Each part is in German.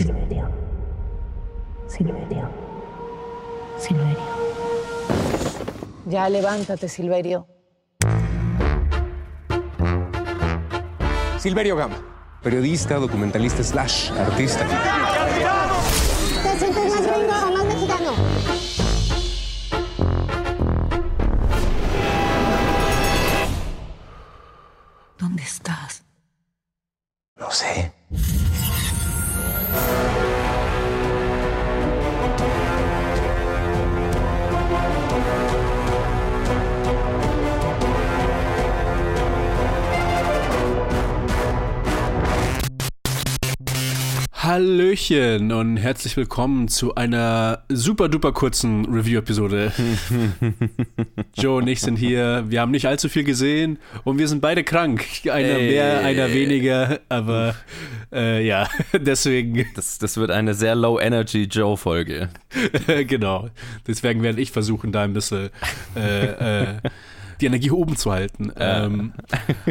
Silverio. Silverio. Silverio. Ya levántate, Silverio. Silverio Gama, periodista, documentalista slash artista. Hallöchen und herzlich willkommen zu einer super duper kurzen Review-Episode. Joe und ich sind hier. Wir haben nicht allzu viel gesehen und wir sind beide krank. Einer Ey. mehr, einer weniger, aber äh, ja, deswegen, Das, das wird eine sehr Low-Energy-Joe-Folge. genau. Deswegen werde ich versuchen, da ein bisschen äh, äh, die Energie oben zu halten. Ähm,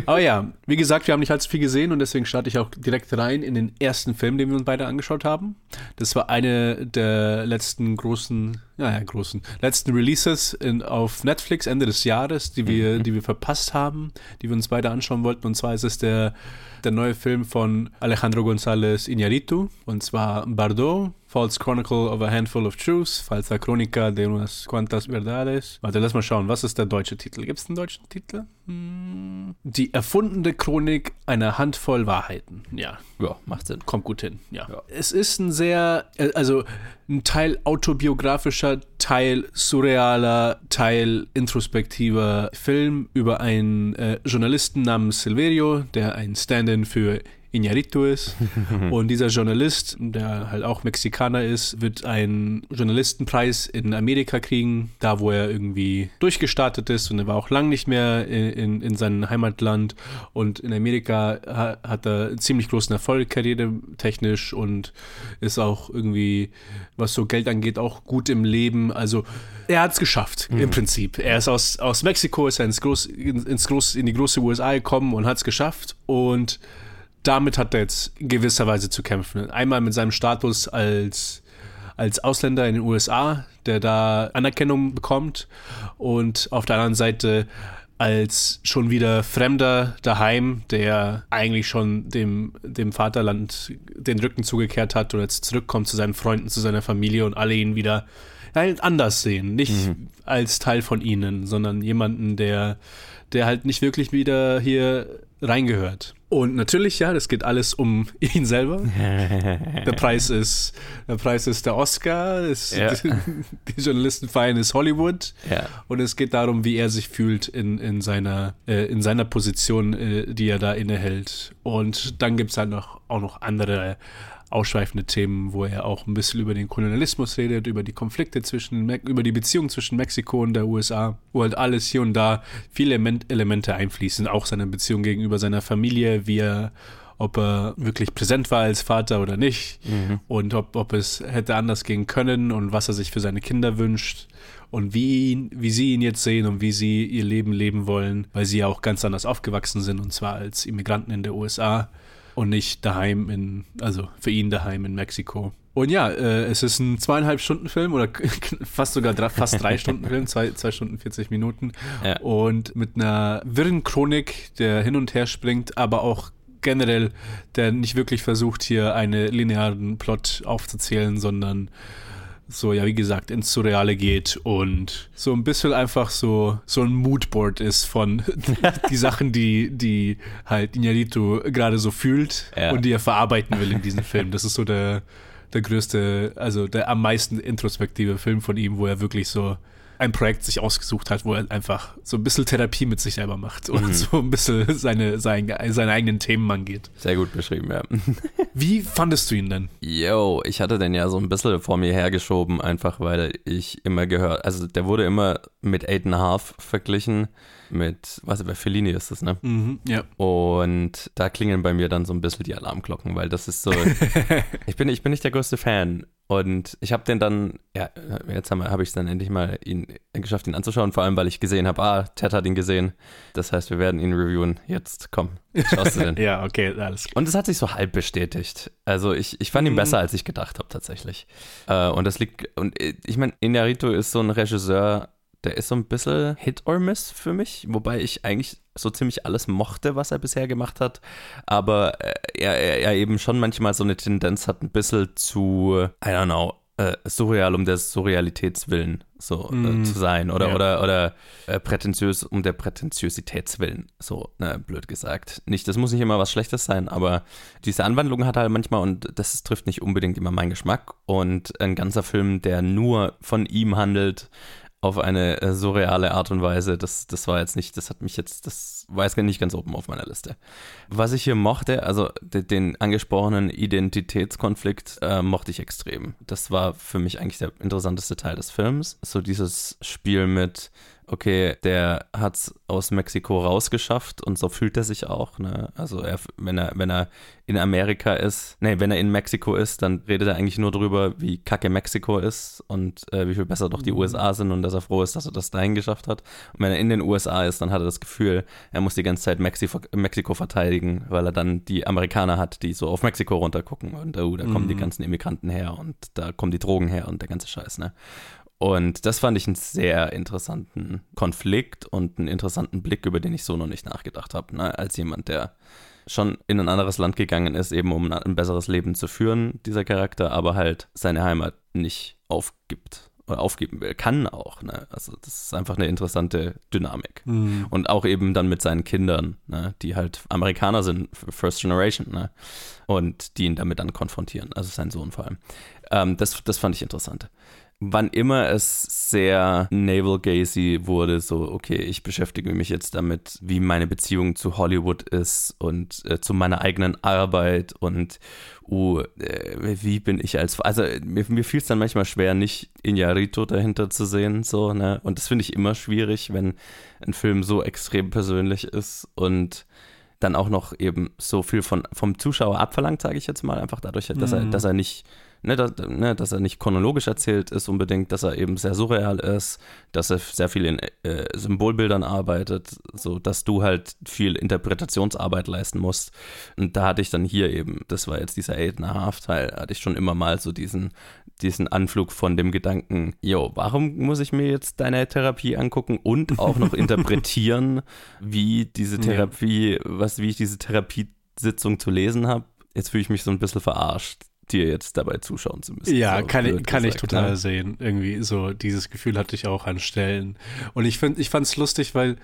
aber ja, wie gesagt, wir haben nicht allzu viel gesehen und deswegen starte ich auch direkt rein in den ersten Film, den wir uns beide angeschaut haben. Das war eine der letzten großen, naja, großen, letzten Releases in, auf Netflix Ende des Jahres, die wir, die wir verpasst haben, die wir uns beide anschauen wollten. Und zwar ist es der, der neue Film von Alejandro González Iñárritu, und zwar Bardot, False Chronicle of a Handful of Truths, Falsa Crónica de unas cuantas verdades. Warte, lass mal schauen, was ist der deutsche Titel? Gibt es einen deutschen Titel? Hm, Die erfundene Chronik einer Handvoll Wahrheiten. Ja, Ja, macht Sinn. kommt gut hin. Ja. Es ist ein sehr, äh, also ein Teil autobiografischer, Teil surrealer, Teil introspektiver Film über einen äh, Journalisten namens Silverio, der ein Stand-in für Iñárritu ist. Und dieser Journalist, der halt auch Mexikaner ist, wird einen Journalistenpreis in Amerika kriegen, da wo er irgendwie durchgestartet ist. Und er war auch lang nicht mehr in, in, in seinem Heimatland. Und in Amerika ha, hat er einen ziemlich großen Erfolg, karrieretechnisch und ist auch irgendwie, was so Geld angeht, auch gut im Leben. Also er hat es geschafft, im Prinzip. Er ist aus, aus Mexiko, ist er ins Groß, ins Groß, in die große USA gekommen und hat es geschafft. Und damit hat er jetzt in gewisser Weise zu kämpfen. Einmal mit seinem Status als, als Ausländer in den USA, der da Anerkennung bekommt, und auf der anderen Seite als schon wieder Fremder daheim, der eigentlich schon dem, dem Vaterland den Rücken zugekehrt hat und jetzt zurückkommt zu seinen Freunden, zu seiner Familie und alle ihn wieder anders sehen. Nicht als Teil von ihnen, sondern jemanden, der, der halt nicht wirklich wieder hier reingehört. Und natürlich, ja, das geht alles um ihn selber. Der Preis ist, der Preis ist der Oscar, ist, Ja. die Journalisten feiern ist Hollywood. Ja. Und es geht darum, wie er sich fühlt in, in, seiner, äh, in seiner Position, äh, die er da innehält. Und dann gibt es halt noch, auch noch andere ausschweifende Themen, wo er auch ein bisschen über den Kolonialismus redet, über die Konflikte zwischen, Me über die Beziehung zwischen Mexiko und der USA, wo halt alles hier und da viele Element Elemente einfließen, auch seine Beziehung gegenüber seiner Familie, wie er ob er wirklich präsent war als Vater oder nicht und ob, ob es hätte anders gehen können und was er sich für seine Kinder wünscht und wie, ihn, wie sie ihn jetzt sehen und wie sie ihr Leben leben wollen, weil sie ja auch ganz anders aufgewachsen sind und zwar als Immigranten in der USA und nicht daheim in, also für ihn daheim in Mexiko. Und ja, äh, es ist ein zweieinhalb Stunden Film oder fast sogar drei, fast drei Stunden Film, zwei, zwei Stunden 40 Minuten. Ja. Und mit einer wirren Chronik, der hin und her springt, aber auch generell, der nicht wirklich versucht, hier einen linearen Plot aufzuzählen, sondern so, ja, wie gesagt, ins Surreale geht und so ein bisschen einfach so, so ein Moodboard ist von die Sachen, die, die halt Iñárritu gerade so fühlt Ja. und die er verarbeiten will in diesem Film. Das ist so der, der größte, also der am meisten introspektive Film von ihm, wo er wirklich so ein Projekt sich ausgesucht hat, wo er einfach so ein bisschen Therapie mit sich selber macht und so ein bisschen seine, sein, seine eigenen Themen angeht. Sehr gut beschrieben, ja. Wie fandest du ihn denn? Yo, ich hatte den ja so ein bisschen vor mir hergeschoben, einfach weil ich immer gehört, also der wurde immer mit Eight and a Half verglichen, mit, was bei Fellini ist das, ne? Mhm, ja. Und da klingeln bei mir dann so ein bisschen die Alarmglocken, weil das ist so, ich bin, ich bin nicht der größte Fan Und ich habe den dann, ja, jetzt habe hab ich es dann endlich mal ihn, geschafft, ihn anzuschauen, vor allem, weil ich gesehen habe, ah, Ted hat ihn gesehen. Das heißt, wir werden ihn reviewen. Jetzt, komm, schaust du den. ja, okay, alles klar. Und es hat sich so halb bestätigt. Also ich, ich fand ihn Mhm. besser, als ich gedacht habe, tatsächlich. Äh, und das liegt, und äh, ich meine, Inarito ist so ein Regisseur, der ist so ein bisschen Hit or Miss für mich, wobei ich eigentlich so ziemlich alles mochte, was er bisher gemacht hat. Aber äh, er, er, er eben schon manchmal so eine Tendenz hat, ein bisschen zu, I don't know, äh, surreal um der Surrealitäts willen so Mm, äh, zu sein oder ja. oder oder äh, prätentiös um der Prätentiositäts willen so ne, blöd gesagt nicht das muss nicht immer was Schlechtes sein aber diese Anwandlung hat er halt manchmal und das trifft nicht unbedingt immer meinen Geschmack und ein ganzer Film der nur von ihm handelt auf eine äh, surreale Art und Weise. Das, das war jetzt nicht, das hat mich jetzt, das war jetzt nicht ganz oben auf meiner Liste. Was ich hier mochte, also de, den angesprochenen Identitätskonflikt äh, mochte ich extrem. Das war für mich eigentlich der interessanteste Teil des Films. So dieses Spiel mit, okay, der hat es aus Mexiko rausgeschafft und so fühlt er sich auch. Ne? Also er, wenn er, wenn er in Amerika ist, nee, wenn er in Mexiko ist, dann redet er eigentlich nur darüber, wie kacke Mexiko ist und äh, wie viel besser doch die USA sind und dass er froh ist, dass er das dahin geschafft hat. Und wenn er in den USA ist, dann hat er das Gefühl, er muss die ganze Zeit Mexiko, Mexiko verteidigen, weil er dann die Amerikaner hat, die so auf Mexiko runtergucken und oh, da kommen die ganzen Immigranten her und da kommen die Drogen her und der ganze Scheiß, ne? Und das fand ich einen sehr interessanten Konflikt und einen interessanten Blick, über den ich so noch nicht nachgedacht habe, ne? als jemand, der schon in ein anderes Land gegangen ist, eben um ein besseres Leben zu führen, dieser Charakter, aber halt seine Heimat nicht aufgibt oder aufgeben will. Kann auch, ne? Also das ist einfach eine interessante Dynamik. Mhm. Und auch eben dann mit seinen Kindern, ne? die halt Amerikaner sind, First Generation, ne? Und die ihn damit dann konfrontieren, also sein Sohn vor allem. Ähm, das, das fand ich interessant wann immer es sehr navel gazy wurde, so, okay, ich beschäftige mich jetzt damit, wie meine Beziehung zu Hollywood ist und äh, zu meiner eigenen Arbeit und uh, äh, wie bin ich als, also mir, mir fiel es dann manchmal schwer, nicht Iñárritu dahinter zu sehen, so, ne, und das finde ich immer schwierig, wenn ein Film so extrem persönlich ist und dann auch noch eben so viel von, vom Zuschauer abverlangt, sage ich jetzt mal, einfach dadurch, dass, er, Mhm. dass er nicht Ne, dass, ne, dass er nicht chronologisch erzählt ist unbedingt, dass er eben sehr surreal ist, dass er sehr viel in äh, Symbolbildern arbeitet, so dass du halt viel Interpretationsarbeit leisten musst. Und da hatte ich dann hier eben, das war jetzt dieser Eight and a Half Teil, hatte ich schon immer mal so diesen, diesen Anflug von dem Gedanken, yo, warum muss ich mir jetzt deine Therapie angucken und auch noch interpretieren, wie diese Therapie, was, wie ich diese Therapiesitzung zu lesen habe? Jetzt fühle ich mich so ein bisschen verarscht dir jetzt dabei zuschauen zu müssen. Ja, so kann, ich, kann ich gesagt, total ne? sehen. Irgendwie so, dieses Gefühl hatte ich auch an Stellen. Und ich ich fand es lustig, weil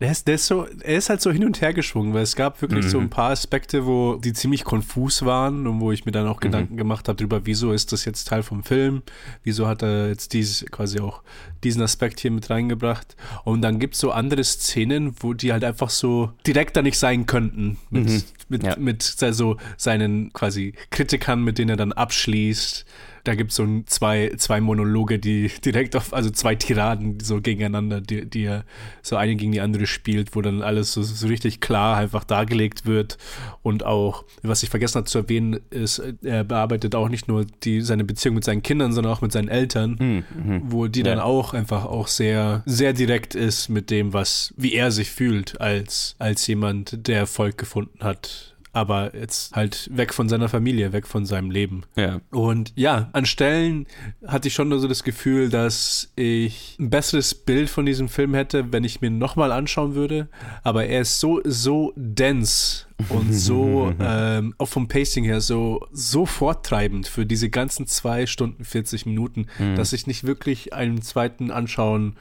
der ist, der ist so, er ist halt so hin und her geschwungen, weil es gab wirklich so Mhm. ein paar Aspekte, wo die ziemlich konfus waren und wo ich mir dann Mhm. auch Gedanken gemacht habe darüber, wieso ist das jetzt Teil vom Film? Wieso hat er jetzt dieses, quasi auch diesen Aspekt hier mit reingebracht? Und dann gibt es so andere Szenen, wo die halt einfach so direkt da nicht sein könnten. Mit, Mhm. mit, Ja. mit also seinen quasi Kritikern, mit denen er dann abschließt. Da gibt es so ein, zwei, zwei Monologe, die direkt auf, also zwei Tiraden so gegeneinander, die, die er so eine gegen die andere spielt, wo dann alles so, so richtig klar einfach dargelegt wird. Und auch, was ich vergessen habe zu erwähnen, ist, er bearbeitet auch nicht nur die, seine Beziehung mit seinen Kindern, sondern auch mit seinen Eltern, Mhm. wo die dann Ja. auch einfach auch sehr, sehr direkt ist mit dem, was, wie er sich fühlt als, als jemand, der Erfolg gefunden hat. Aber jetzt halt weg von seiner Familie, weg von seinem Leben. Ja. Und ja, an Stellen hatte ich schon so das Gefühl, dass ich ein besseres Bild von diesem Film hätte, wenn ich mir nochmal anschauen würde. Aber er ist so, so dense und so, ähm, auch vom Pacing her, so, so forttreibend für diese ganzen zwei Stunden 40 Minuten, dass ich nicht wirklich einem zweiten Anschauen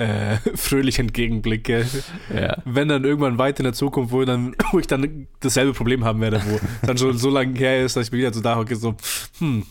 äh, fröhlich entgegenblicke. Ja. Wenn dann irgendwann weit in der Zukunft, wo, dann, wo ich dann dasselbe Problem haben werde, wo dann schon so lange her ist, dass ich mir wieder so da hocke, so, hm,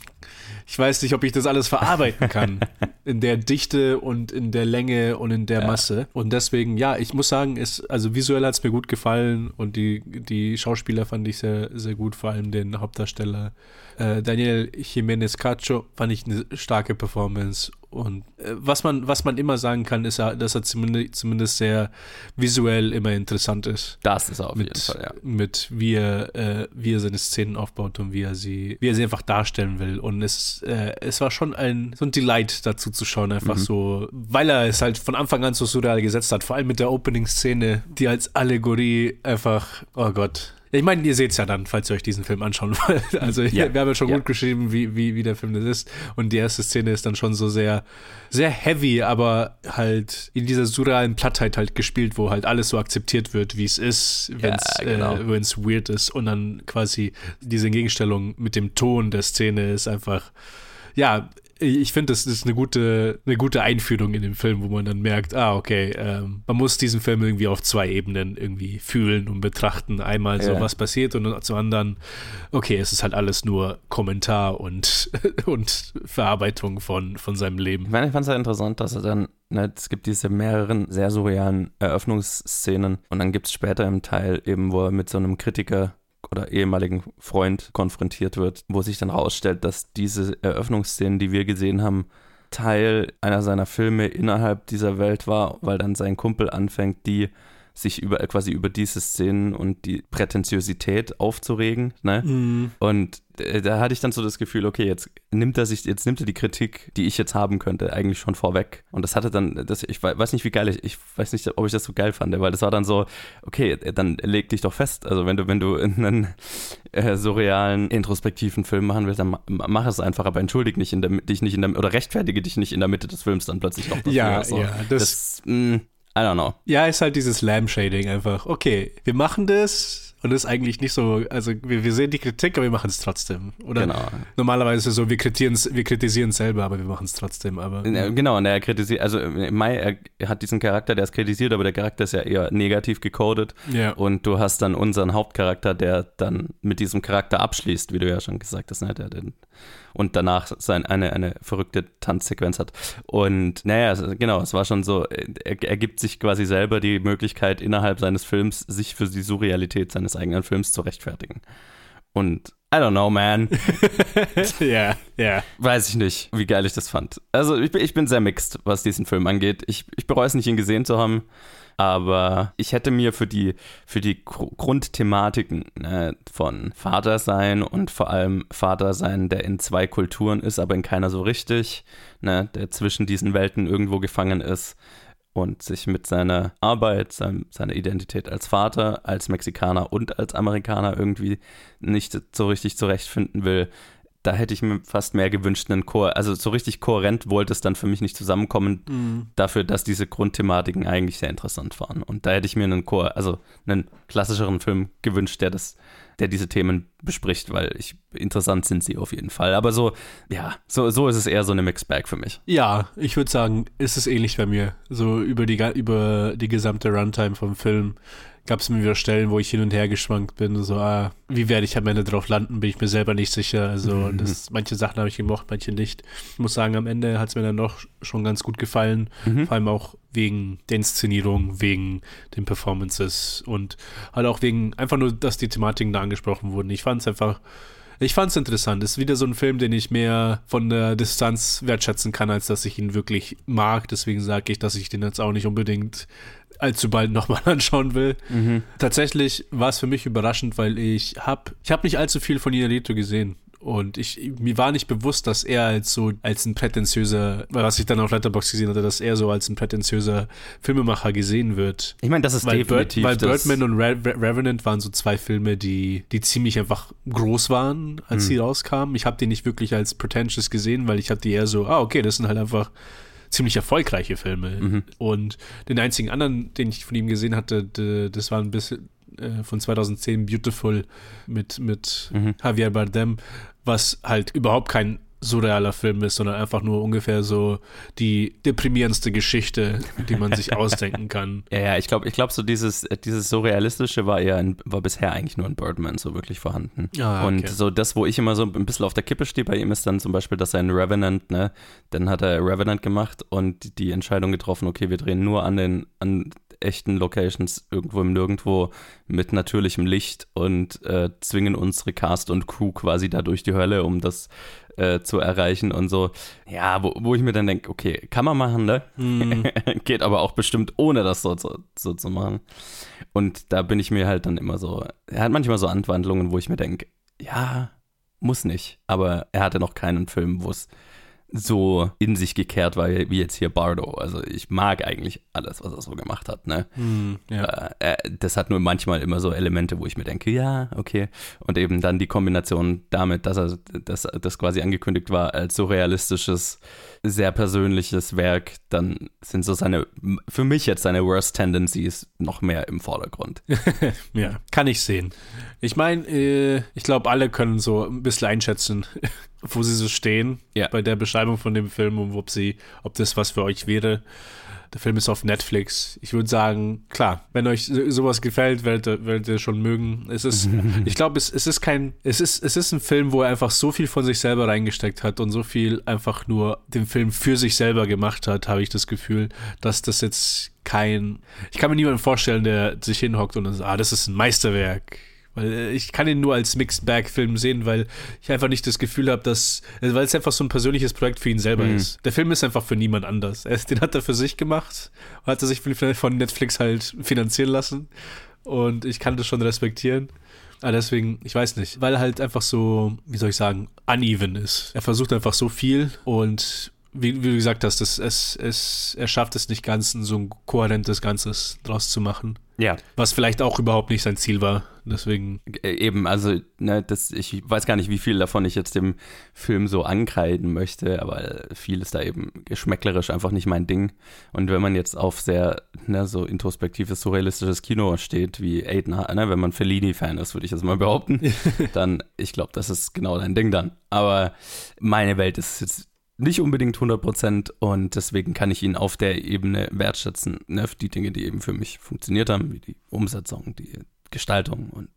ich weiß nicht, ob ich das alles verarbeiten kann. In der Dichte und in der Länge und in der Ja. Masse. Und deswegen, ja, ich muss sagen, es, also visuell hat es mir gut gefallen und die, die Schauspieler fand ich sehr, sehr gut, vor allem den Hauptdarsteller. Äh, Daniel Jiménez Cacho fand ich eine starke Performance. Und äh, was, man, was man immer sagen kann, ist, dass er zumindest, zumindest sehr visuell immer interessant ist Das ist er auf mit, jeden Fall, ja. mit wie er, äh, wie er seine Szenen aufbaut und wie er sie, wie er sie einfach darstellen will. Und es äh, es war schon ein, so ein Delight dazu zu schauen, einfach so, weil er es halt von Anfang an so surreal gesetzt hat, vor allem mit der Opening-Szene, die als Allegorie einfach, oh Gott. Ich meine, ihr seht es ja dann, falls ihr euch diesen Film anschauen wollt. Also Ja. wir haben ja schon Ja. gut geschrieben, wie, wie, wie der Film das ist. Und die erste Szene ist dann schon so sehr, sehr heavy, aber halt in dieser surrealen Plattheit halt gespielt, wo halt alles so akzeptiert wird, wie es ist, wenn es Ja, genau. äh, wenn es weird ist. Und dann quasi diese Gegenstellung mit dem Ton der Szene ist einfach, ja, ich finde, das ist eine gute, eine gute Einführung in den Film, wo man dann merkt, ah, okay, ähm, man muss diesen Film irgendwie auf zwei Ebenen irgendwie fühlen und betrachten. Einmal so, Ja. was passiert und zum anderen, okay, es ist halt alles nur Kommentar und, und Verarbeitung von, von seinem Leben. Ich meine, ich fand es ja interessant, dass er dann, ne, es gibt diese mehreren sehr surrealen Eröffnungsszenen und dann gibt es später im Teil eben, wo er mit so einem Kritiker oder ehemaligen Freund konfrontiert wird, wo sich dann rausstellt, dass diese Eröffnungsszenen, die wir gesehen haben, Teil einer seiner Filme innerhalb dieser Welt war, weil dann sein Kumpel anfängt, die sich über quasi über diese Szenen und die Prätentiosität aufzuregen, ne? Und äh, da hatte ich dann so das Gefühl, okay, jetzt nimmt er sich, jetzt nimmt er die Kritik, die ich jetzt haben könnte, eigentlich schon vorweg. Und das hatte dann, das, ich wei- weiß nicht, wie geil ich, ich weiß nicht, ob ich das so geil fand, weil das war dann so, okay, dann leg dich doch fest. Also wenn du, wenn du einen äh, surrealen, introspektiven Film machen willst, dann ma- mach es einfach, aber entschuldige nicht in der, dich nicht in der, oder rechtfertige dich nicht in der Mitte des Films dann plötzlich noch dafür. Ja, so. ja, das- das mh, I don't know. Ja, ist halt dieses Lamb-Shading einfach. Okay, wir machen das und das ist eigentlich nicht so, also wir, wir sehen die Kritik, aber wir machen es trotzdem. Oder Genau. normalerweise ist es so, wir kritisieren es wir kritisieren selber, aber wir machen es trotzdem. Aber Ja, Genau, und er kritisiert, also äh, Mai, er hat diesen Charakter, der ist kritisiert, aber der Charakter ist ja eher negativ gecodet. Ja. Und du hast dann unseren Hauptcharakter, der dann mit diesem Charakter abschließt, wie du ja schon gesagt hast, ne? der, den, und danach sein, eine, eine verrückte Tanzsequenz hat. Und naja, genau, es war schon so, äh, er, er gibt sich quasi selber die Möglichkeit, innerhalb seines Films sich für die Surrealität seines eigenen Films zu rechtfertigen. Und I don't know, man. ja, ja. Weiß ich nicht, wie geil ich das fand. Also ich, bin- ich bin sehr mixed, was diesen Film angeht. Ich, ich bereue es nicht, ihn gesehen zu haben. Aber ich hätte mir für die, für die Gru- Grundthematiken ne, von Vatersein und vor allem Vatersein, der in zwei Kulturen ist, aber in keiner so richtig, ne, der zwischen diesen Welten irgendwo gefangen ist und sich mit seiner Arbeit, sein, seiner Identität als Vater, als Mexikaner und als Amerikaner irgendwie nicht so richtig zurechtfinden will, da hätte ich mir fast mehr gewünscht, einen Chor, also so richtig kohärent wollte es dann für mich nicht zusammenkommen, dafür, dass diese Grundthematiken eigentlich sehr interessant waren. Und da hätte ich mir einen Chor, also einen klassischeren Film gewünscht, der das, der diese Themen bespricht, weil ich, interessant sind sie auf jeden Fall. Aber so, ja, so, so ist es eher so eine Mixed Bag für mich. Ja, ich würde sagen, ist es ähnlich bei mir. So über die, über die gesamte Runtime vom Film gab es mir wieder Stellen, wo ich hin und her geschwankt bin. So, ah, wie werde ich am Ende drauf landen, bin ich mir selber nicht sicher. Also, das, manche Sachen habe ich gemocht, manche nicht. Ich muss sagen, am Ende hat es mir dann doch schon ganz gut gefallen. Vor allem auch wegen der Inszenierung, wegen den Performances und halt auch wegen einfach nur, dass die Thematiken da angesprochen wurden. Ich fand es einfach. Ich fand es interessant. Es ist wieder so ein Film, den ich mehr von der Distanz wertschätzen kann, als dass ich ihn wirklich mag. Deswegen sage ich, dass ich den jetzt auch nicht unbedingt allzu bald nochmal anschauen will. Tatsächlich war es für mich überraschend, weil ich habe ich hab nicht allzu viel von Inarito gesehen. Und ich, mir war nicht bewusst, dass er als so, als ein prätentiöser, was ich dann auf Letterboxd gesehen hatte, dass er so als ein prätentiöser Filmemacher gesehen wird. Ich meine, das ist Weil, Bird, definitiv weil das, Birdman und Re Re Revenant waren so zwei Filme, die, die ziemlich einfach groß waren, als Hm. sie rauskamen. Ich habe die nicht wirklich als pretentious gesehen, weil ich habe die eher so, ah, okay, das sind halt einfach ziemlich erfolgreiche Filme. Mhm. Und den einzigen anderen, den ich von ihm gesehen hatte, das war ein bisschen äh, von 2010 Beautiful mit, mit Mhm. Javier Bardem, was halt überhaupt kein surrealer Film ist, sondern einfach nur ungefähr so die deprimierendste Geschichte, die man sich ausdenken kann. Ja, ja, ich glaube, ich glaube, so dieses, äh, dieses Surrealistische war ja in, war bisher eigentlich nur in Birdman so wirklich vorhanden. Ah, okay. Und so das, wo ich immer so ein bisschen auf der Kippe stehe bei ihm, ist dann zum Beispiel, dass er in Revenant, ne, dann hat er Revenant gemacht und die Entscheidung getroffen, okay, wir drehen nur an den, an echten Locations irgendwo im Nirgendwo mit natürlichem Licht und äh, zwingen unsere Cast und Crew quasi da durch die Hölle, um das äh, zu erreichen und so. Ja, wo, wo ich mir dann denke, okay, kann man machen, ne? Geht aber auch bestimmt, ohne das so, so, so zu machen. Und da bin ich mir halt dann immer so, er hat manchmal so Anwandlungen, wo ich mir denke, ja, muss nicht. Aber er hatte noch keinen Film, wo es so in sich gekehrt war wie jetzt hier Bardo. Also ich mag eigentlich alles, was er so gemacht hat. Ne? Hm, ja. Äh, das hat nur manchmal immer so Elemente, wo ich mir denke, ja, okay. Und eben dann die Kombination damit, dass er dass das quasi angekündigt war als so realistisches, sehr persönliches Werk, dann sind so seine, für mich jetzt seine Worst Tendencies noch mehr im Vordergrund. ja, kann ich sehen. Ich meine, äh, ich glaube, alle können so ein bisschen einschätzen, wo sie so stehen Ja. bei der Beschreibung von dem Film und ob sie, ob das was für euch wäre. Der Film ist auf Netflix. Ich würde sagen, klar, wenn euch so- sowas gefällt, werdet ihr, werdet ihr schon mögen. Es ist, ich glaube, es, es ist kein, es ist, es ist ein Film, wo er einfach so viel von sich selber reingesteckt hat und so viel einfach nur den Film für sich selber gemacht hat, habe ich das Gefühl, dass das jetzt kein, ich kann mir niemanden vorstellen, der sich hinhockt und sagt, ah, das ist ein Meisterwerk. Weil äh, ich kann ihn nur als Mixed Bag Film sehen, weil ich einfach nicht das Gefühl habe, dass, äh, weil es einfach so ein persönliches Projekt für ihn selber ist. Der Film ist einfach für niemand anders. Er, den hat er für sich gemacht, hat er sich von Netflix halt finanzieren lassen und ich kann das schon respektieren. Aber deswegen, ich weiß nicht, weil er halt einfach so, wie soll ich sagen, uneven ist. Er versucht einfach so viel und wie, wie du gesagt hast, das, es, es, er schafft es nicht ganz, so ein kohärentes Ganzes draus zu machen. Ja. Was vielleicht auch überhaupt nicht sein Ziel war. Deswegen, Äh, Eben, also, ne, das, ich weiß gar nicht, wie viel davon ich jetzt dem Film so ankreiden möchte, aber viel ist da eben geschmäcklerisch einfach nicht mein Ding. Und wenn man jetzt auf sehr, ne, so introspektives, surrealistisches Kino steht, wie Aiden, ne, wenn man Fellini-Fan ist, würde ich jetzt mal behaupten, dann, ich glaube, das ist genau dein Ding dann. Aber meine Welt ist jetzt nicht unbedingt 100% und deswegen kann ich ihn auf der Ebene wertschätzen, ne, die Dinge, die eben für mich funktioniert haben, wie die Umsetzung, die Gestaltung und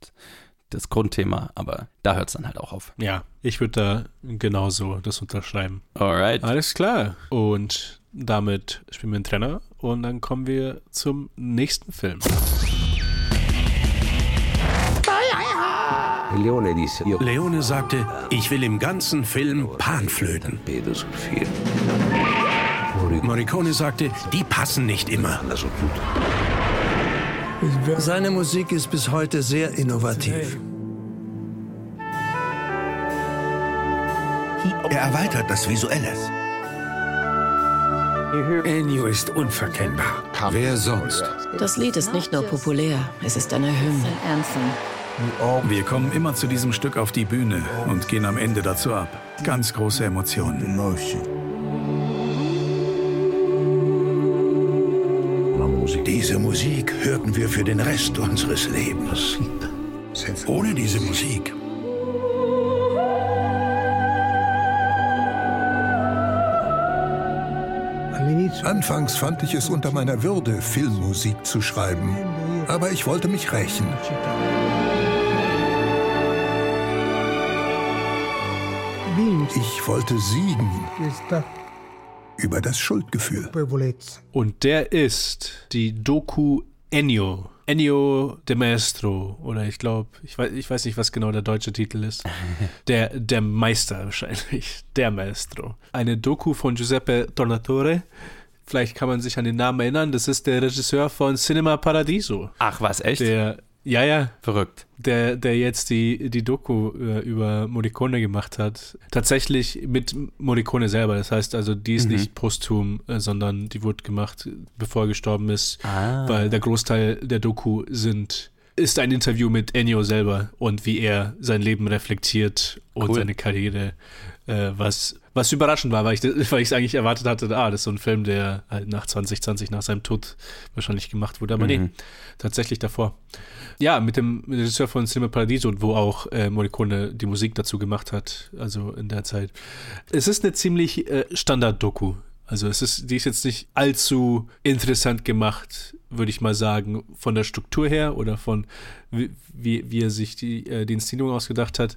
das Grundthema, aber da hört es dann halt auch auf. ja, ich würde da genauso das unterschreiben. Alright. Alles klar. Und damit spielen wir einen Trenner und dann kommen wir zum nächsten Film. Leone sagte, ich will im ganzen Film Panflöten. Morricone sagte, die passen nicht immer. Seine Musik ist bis heute sehr innovativ. Er erweitert das Visuelle. Ennio ist unverkennbar. Wer sonst? Das Lied ist nicht nur populär, es ist eine Hymne. Wir kommen immer zu diesem Stück auf die Bühne und gehen am Ende dazu ab. Ganz große Emotionen. Diese Musik hörten wir für den Rest unseres Lebens. Ohne diese Musik Anfangs fand ich es unter meiner Würde, Filmmusik zu schreiben. Aber ich wollte mich rächen. Ich wollte siegen über das Schuldgefühl. Und der ist die Doku Ennio. Ennio de Maestro. Oder ich glaube, ich weiß, ich weiß nicht, was genau der deutsche Titel ist. Der, der Meister wahrscheinlich. Der Maestro. Eine Doku von Giuseppe Tornatore. Vielleicht kann man sich an den Namen erinnern. Das ist der Regisseur von Cinema Paradiso. Ach, was, echt? Der, ja, ja, Verrückt. der, der jetzt die, die Doku äh, über Morricone gemacht hat. Tatsächlich mit Morricone selber. Das heißt also, die ist nicht posthum, äh, sondern die wurde gemacht, bevor er gestorben ist. Ah. Weil der Großteil der Doku sind, ist ein Interview mit Ennio selber und wie er sein Leben reflektiert und Cool. seine Karriere. Äh, was, was überraschend war, weil ich es eigentlich erwartet hatte, ah, das ist so ein Film, der halt nach 2020, nach seinem Tod wahrscheinlich gemacht wurde. Aber nee, tatsächlich davor. Ja, mit dem Regisseur von Cinema Paradiso, wo auch äh, Morricone die Musik dazu gemacht hat, also in der Zeit. Es ist eine ziemlich äh, Standard-Doku. Also es ist, die ist jetzt nicht allzu interessant gemacht, würde ich mal sagen, von der Struktur her oder von wie, wie, wie er sich die, äh, die Inszenierung ausgedacht hat.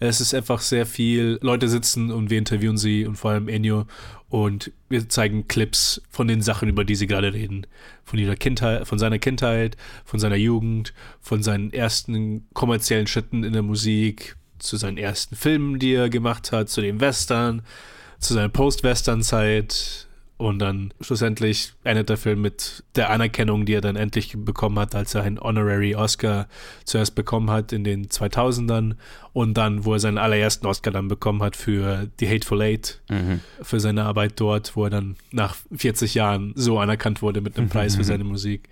Es ist einfach sehr viel, Leute sitzen und wir interviewen sie und vor allem Ennio und wir zeigen Clips von den Sachen, über die sie gerade reden. Von ihrer Kindheit, von seiner Kindheit, von seiner Jugend, von seinen ersten kommerziellen Schritten in der Musik, zu seinen ersten Filmen, die er gemacht hat, zu den Western, zu seiner Post-Western-Zeit Und dann schlussendlich endet der Film mit der Anerkennung, die er dann endlich bekommen hat, als er einen Honorary Oscar zuerst bekommen hat in den 2000ern und dann, wo er seinen allerersten Oscar dann bekommen hat für The Hateful Eight, Mhm. für seine Arbeit dort, wo er dann nach 40 Jahren so anerkannt wurde mit einem Preis für seine Musik.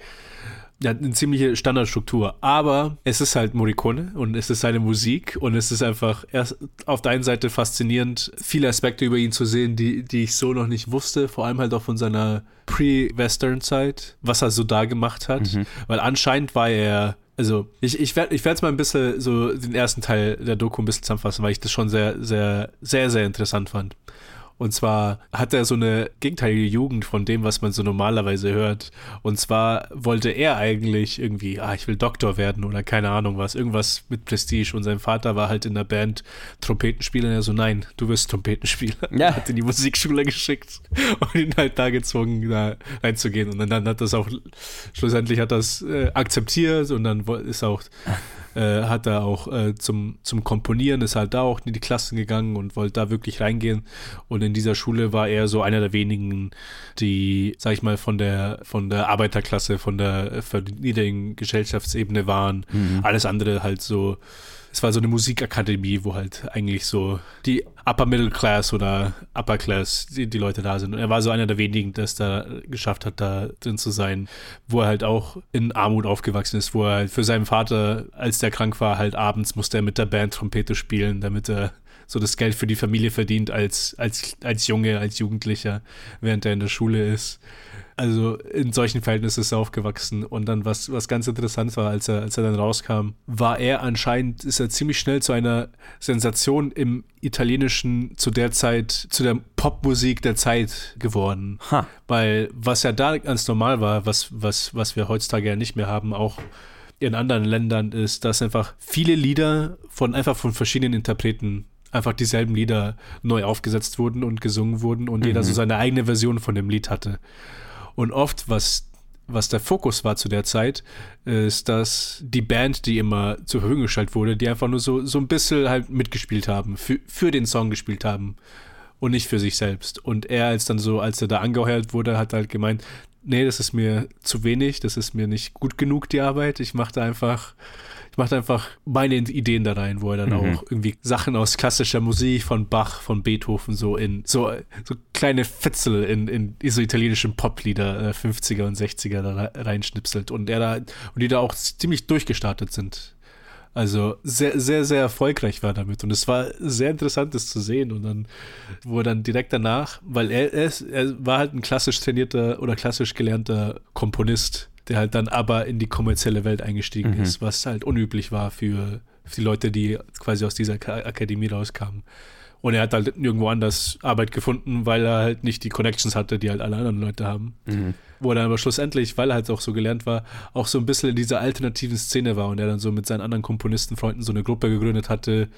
Ja, eine ziemliche Standardstruktur, aber es ist halt Morricone und es ist seine Musik und es ist einfach erst auf der einen Seite faszinierend, viele Aspekte über ihn zu sehen, die, die ich so noch nicht wusste, vor allem halt auch von seiner Pre-Western-Zeit, was er so da gemacht hat, weil anscheinend war er also ich, ich werde ich jetzt mal ein bisschen so den ersten Teil der Doku ein bisschen zusammenfassen, weil ich das schon sehr, sehr, sehr, sehr interessant fand. Und zwar hat er so eine gegenteilige Jugend von dem, was man so normalerweise hört. Und zwar wollte er eigentlich irgendwie, ah, ich will Doktor werden oder keine Ahnung was, irgendwas mit Prestige. Und sein Vater war halt in der Band Trompetenspieler. Und er so, nein, du wirst Trompetenspieler. Ja. Hat in die Musikschule geschickt und ihn halt da gezwungen, da reinzugehen. Und dann, dann hat das auch, schlussendlich hat das äh, akzeptiert und dann ist auch äh, hat er auch äh, zum, zum Komponieren, ist halt da auch in die Klassen gegangen und wollte da wirklich reingehen. Und in dieser Schule war er so einer der wenigen, die, sag ich mal, von der, von der Arbeiterklasse, von der, von der niedrigen Gesellschaftsebene waren. Alles andere halt so, es war so eine Musikakademie, wo halt eigentlich so die Upper Middle Class oder Upper Class, die, die Leute da sind. Und er war so einer der wenigen, der es da geschafft hat, da drin zu sein, wo er halt auch in Armut aufgewachsen ist, wo er halt für seinen Vater, als der krank war, halt abends musste er mit der Band Trompete spielen, damit er so das Geld für die Familie verdient als, als, als Junge, als Jugendlicher, während er in der Schule ist. Also in solchen Verhältnissen ist er aufgewachsen. Und dann, was, was ganz interessant war, als er, als er dann rauskam, war er anscheinend, ist er ziemlich schnell zu einer Sensation im Italienischen zu der Zeit, zu der Popmusik der Zeit geworden. Ha. Weil was ja da ganz normal war, was, was, was wir heutzutage ja nicht mehr haben, auch in anderen Ländern, ist, dass einfach viele Lieder von einfach von verschiedenen Interpreten einfach dieselben Lieder neu aufgesetzt wurden und gesungen wurden und jeder so seine eigene Version von dem Lied hatte. Und oft, was, was der Fokus war zu der Zeit, ist, dass die Band, die immer zur Verfügung gestellt wurde, die einfach nur so, so ein bisschen halt mitgespielt haben, für, für den Song gespielt haben und nicht für sich selbst. Und er als dann so, als er da angeheuert wurde, hat halt gemeint, nee, das ist mir zu wenig, das ist mir nicht gut genug, die Arbeit. Ich mache da einfach, ich mache einfach meine Ideen da rein, wo er dann Mhm. auch irgendwie Sachen aus klassischer Musik von Bach, von Beethoven so in so, so kleine Fitzel in, in so italienischen Poplieder äh, 50er und 60er da re- reinschnipselt und er da und die da auch ziemlich durchgestartet sind. Also sehr, sehr, sehr erfolgreich war damit. Und es war sehr interessant, das zu sehen. Und dann, wo er dann direkt danach, weil er, er, ist, er war halt ein klassisch trainierter oder klassisch gelernter Komponist, der halt dann aber in die kommerzielle Welt eingestiegen Mhm. ist, was halt unüblich war für, für die Leute, die quasi aus dieser Ka- Akademie rauskamen. Und er hat halt nirgendwo anders Arbeit gefunden, weil er halt nicht die Connections hatte, die halt alle anderen Leute haben. Mhm. Wo er dann aber schlussendlich, weil er halt auch so gelernt war, auch so ein bisschen in dieser alternativen Szene war und er dann so mit seinen anderen Komponistenfreunden so eine Gruppe gegründet hatte,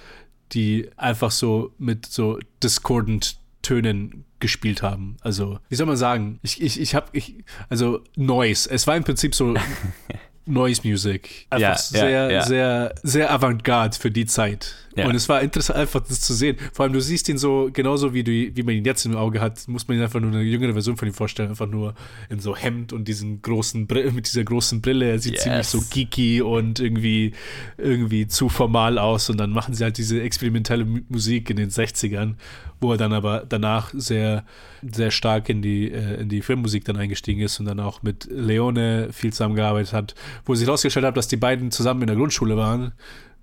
die einfach so mit so discordant Tönen gespielt haben. Also, wie soll man sagen? Ich, ich, ich habe, ich, also Noise. Es war im Prinzip so Noise Music. Einfach Ja, ja, sehr, ja. sehr, sehr avantgarde für die Zeit. Ja. Und es war interessant, einfach das zu sehen. Vor allem, du siehst ihn so, genauso wie, du, wie man ihn jetzt im Auge hat, muss man ihn einfach nur eine jüngere Version von ihm vorstellen. Einfach nur in so Hemd und diesen großen Br mit dieser großen Brille. Er sieht Yes. ziemlich so geeky und irgendwie, irgendwie zu formal aus. Und dann machen sie halt diese experimentelle Mu- Musik in den 60ern, wo er dann aber danach sehr, sehr stark in die, äh, in die Filmmusik dann eingestiegen ist und dann auch mit Leone viel zusammengearbeitet hat, wo sich herausgestellt hat, dass die beiden zusammen in der Grundschule waren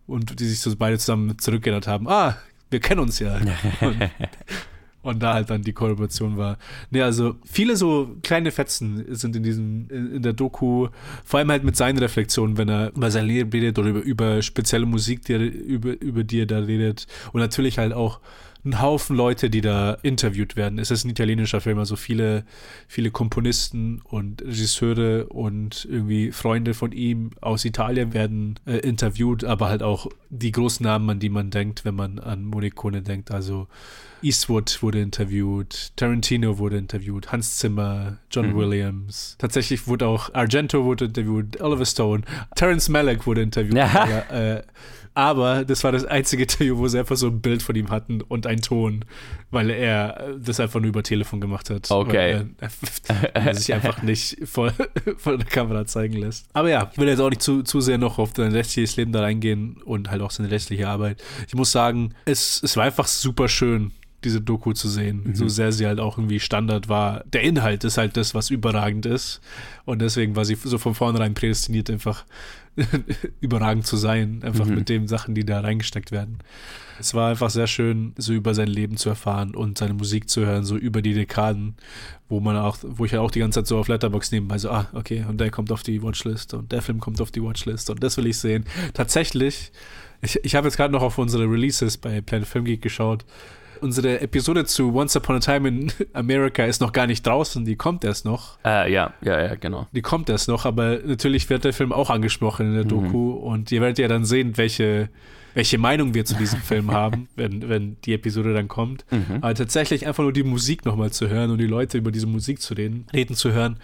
und die sich so beide zusammen zurückgeändert haben. Ah, wir kennen uns ja. Und, und da halt dann die Kollaboration war. Nee, also viele so kleine Fetzen sind in diesem, in, in der Doku, vor allem halt mit seinen Reflexionen, wenn er über sein Leben redet oder über, über spezielle Musik, die er, über, über die er da redet. Und natürlich halt auch ein Haufen Leute, die da interviewt werden. Es ist ein italienischer Film, also viele, viele Komponisten und Regisseure und irgendwie Freunde von ihm aus Italien werden äh, interviewt, aber halt auch die großen Namen, an die man denkt, wenn man an Morricone denkt. Also Eastwood wurde interviewt, Tarantino wurde interviewt, Hans Zimmer, John Mhm. Williams. Tatsächlich wurde auch Argento wurde interviewt, Oliver Stone, Terence Malick wurde interviewt. Ja. Aber, äh, Aber das war das einzige Interview, wo sie einfach so ein Bild von ihm hatten und einen Ton, weil er das einfach nur über Telefon gemacht hat. Okay. Er, er sich einfach nicht vor, vor der Kamera zeigen lässt. Aber ja, ich will jetzt auch nicht zu, zu sehr noch auf sein restliches Leben da reingehen und halt auch seine restliche Arbeit. Ich muss sagen, es, es war einfach super schön diese Doku zu sehen, mhm. so sehr sie halt auch irgendwie Standard war. Der Inhalt ist halt das, was überragend ist. Und deswegen war sie so von vornherein prädestiniert, einfach überragend zu sein, einfach mhm. mit den Sachen, die da reingesteckt werden. Es war einfach sehr schön, so über sein Leben zu erfahren und seine Musik zu hören, so über die Dekaden, wo man auch, wo ich ja auch die ganze Zeit so auf Letterbox nebenbei so, ah, okay, und der kommt auf die Watchlist und der Film kommt auf die Watchlist und das will ich sehen. Tatsächlich, ich, ich habe jetzt gerade noch auf unsere Releases bei Planet Film Geek geschaut unsere Episode zu Once Upon a Time in America ist noch gar nicht draußen, die kommt erst noch. Äh, ja, ja, ja, genau. Die kommt erst noch, aber natürlich wird der Film auch angesprochen in der mhm. Doku und ihr werdet ja dann sehen, welche, welche Meinung wir zu diesem Film haben, wenn, wenn die Episode dann kommt. Mhm. Aber tatsächlich einfach nur die Musik nochmal zu hören und die Leute über diese Musik zu reden, reden zu hören,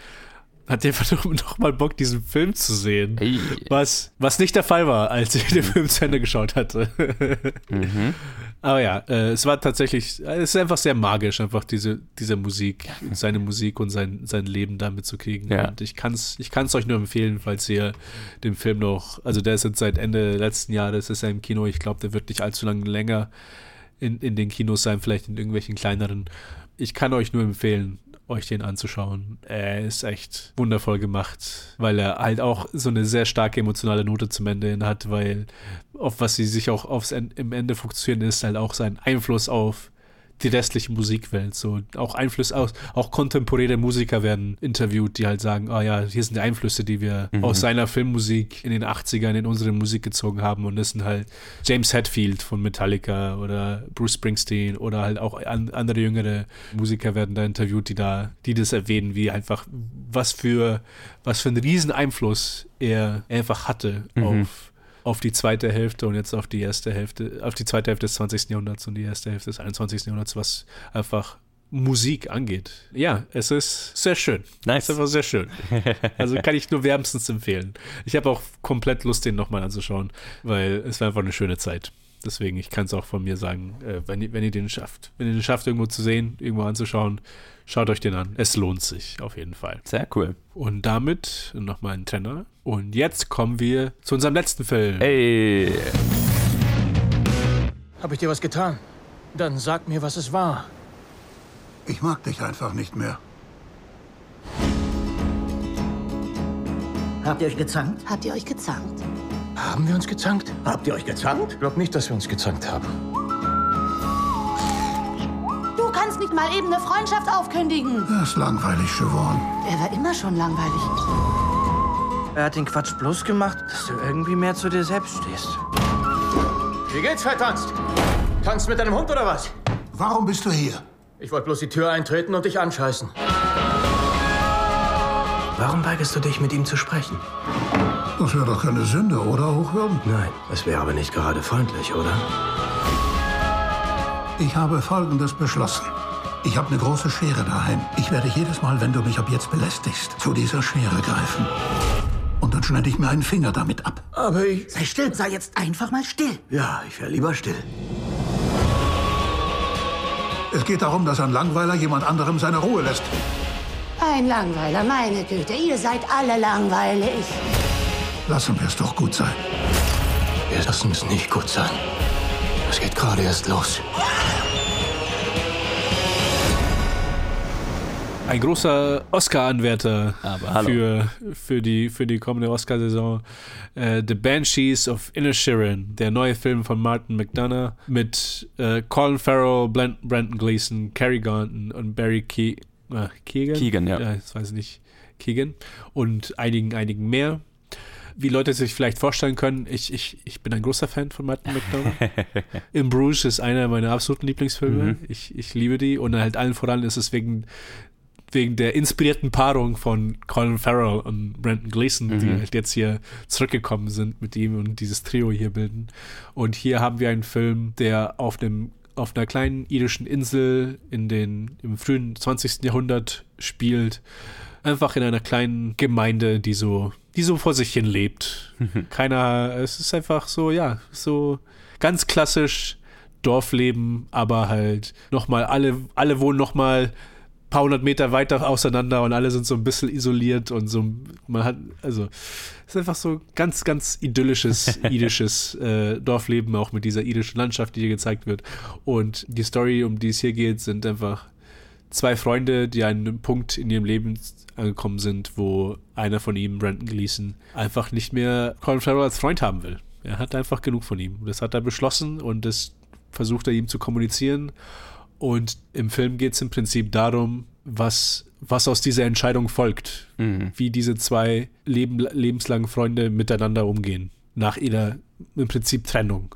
hat einfach noch mal Bock, diesen Film zu sehen. Hey. Was, was nicht der Fall war, als ich den Film zu Ende geschaut hatte. mhm. Aber ja, äh, es war tatsächlich, es ist einfach sehr magisch, einfach diese, diese Musik, seine Musik und sein, sein Leben damit zu kriegen. Ja. Und ich kann es ich kann's euch nur empfehlen, falls ihr den Film noch, also der ist jetzt seit Ende letzten Jahres, ist er im Kino, ich glaube, der wird nicht allzu lange länger in, in den Kinos sein, vielleicht in irgendwelchen kleineren. Ich kann euch nur empfehlen, euch den anzuschauen. Er ist echt wundervoll gemacht, weil er halt auch so eine sehr starke emotionale Note zum Ende hin hat, weil auf was sie sich auch aufs im Ende fokussieren, ist halt auch sein Einfluss auf die restliche Musikwelt. So auch Einfluss aus, auch kontemporäre Musiker werden interviewt, die halt sagen, oh ja, hier sind die Einflüsse, die wir mhm. aus seiner Filmmusik in den 80ern in unsere Musik gezogen haben. Und das sind halt James Hetfield von Metallica oder Bruce Springsteen oder halt auch an, andere jüngere Musiker werden da interviewt, die da, die das erwähnen, wie einfach was für was für einen riesen Einfluss er einfach hatte mhm. auf auf die zweite Hälfte und jetzt auf die erste Hälfte, auf die zweite Hälfte des 20. Jahrhunderts und die erste Hälfte des 21. Jahrhunderts, was einfach Musik angeht. Ja, es ist sehr schön. Nice. Es ist einfach sehr schön. Also kann ich nur wärmstens empfehlen. Ich habe auch komplett Lust, den nochmal anzuschauen, weil es war einfach eine schöne Zeit. Deswegen, ich kann es auch von mir sagen, äh, wenn, ihr, wenn ihr den schafft, wenn ihr den schafft, irgendwo zu sehen, irgendwo anzuschauen, schaut euch den an. Es lohnt sich auf jeden Fall. Sehr cool. Und damit nochmal ein Tenor. Und jetzt kommen wir zu unserem letzten Film. Hey. Habe ich dir was getan? Dann sag mir, was es war. Ich mag dich einfach nicht mehr. Habt ihr euch gezankt? Habt ihr euch gezankt? Haben wir uns gezankt? Habt ihr euch gezankt? Ich glaube nicht, dass wir uns gezankt haben. Du kannst nicht mal eben eine Freundschaft aufkündigen. Das ist langweilig, Siobhan. Er war immer schon langweilig. Er hat den Quatsch bloß gemacht, dass du irgendwie mehr zu dir selbst stehst. Wie geht's, vertanzt? Tanzt mit deinem Hund oder was? Warum bist du hier? Ich wollte bloß die Tür eintreten und dich anscheißen. Warum weigerst du dich, mit ihm zu sprechen? Das wäre doch keine Sünde, oder, Hochwürden? Nein, es wäre aber nicht gerade freundlich, oder? Ich habe Folgendes beschlossen. Ich habe eine große Schere daheim. Ich werde jedes Mal, wenn du mich ab jetzt belästigst, zu dieser Schere greifen. Und dann schneide ich mir einen Finger damit ab. Aber ich... Sei still, sei jetzt einfach mal still. Ja, ich wäre lieber still. Es geht darum, dass ein Langweiler jemand anderem seine Ruhe lässt. Ein Langweiler, meine Güte. Ihr seid alle langweilig. Lassen wir es doch gut sein. Wir lassen es nicht gut sein. Es geht gerade erst los. Ein großer Oscar-Anwärter für, für, die, für die kommende Oscar-Saison. Uh, The Banshees of Inisherin, der neue Film von Martin McDonough mit uh, Colin Farrell, Brandon Gleeson, Cary Grant und Barry Ke äh, Keegan. Keegan, ja. ja. Das weiß ich nicht. Keegan. Und einigen, einigen mehr wie Leute sich vielleicht vorstellen können, ich, ich, ich bin ein großer Fan von Martin McDonald. In Bruges ist einer meiner absoluten Lieblingsfilme. Mhm. Ich, ich liebe die und halt allen voran ist es wegen wegen der inspirierten Paarung von Colin Farrell und Brandon Gleeson, mhm. die halt jetzt hier zurückgekommen sind mit ihm und dieses Trio hier bilden. Und hier haben wir einen Film, der auf einem auf einer kleinen irischen Insel in den im frühen 20. Jahrhundert spielt, einfach in einer kleinen Gemeinde, die so die so vor sich hin lebt. Keiner, es ist einfach so, ja, so ganz klassisch Dorfleben, aber halt nochmal, alle, alle wohnen nochmal paar hundert Meter weiter auseinander und alle sind so ein bisschen isoliert und so, man hat, also, es ist einfach so ganz, ganz idyllisches, idisches äh, Dorfleben, auch mit dieser idischen Landschaft, die hier gezeigt wird. Und die Story, um die es hier geht, sind einfach zwei Freunde, die an einem Punkt in ihrem Leben angekommen sind, wo einer von ihm, Brandon Gleason, einfach nicht mehr Colin Farrell als Freund haben will. Er hat einfach genug von ihm. Das hat er beschlossen und das versucht er ihm zu kommunizieren. Und im Film geht es im Prinzip darum, was, was aus dieser Entscheidung folgt. Mhm. Wie diese zwei Leben, lebenslangen Freunde miteinander umgehen. Nach ihrer im Prinzip Trennung.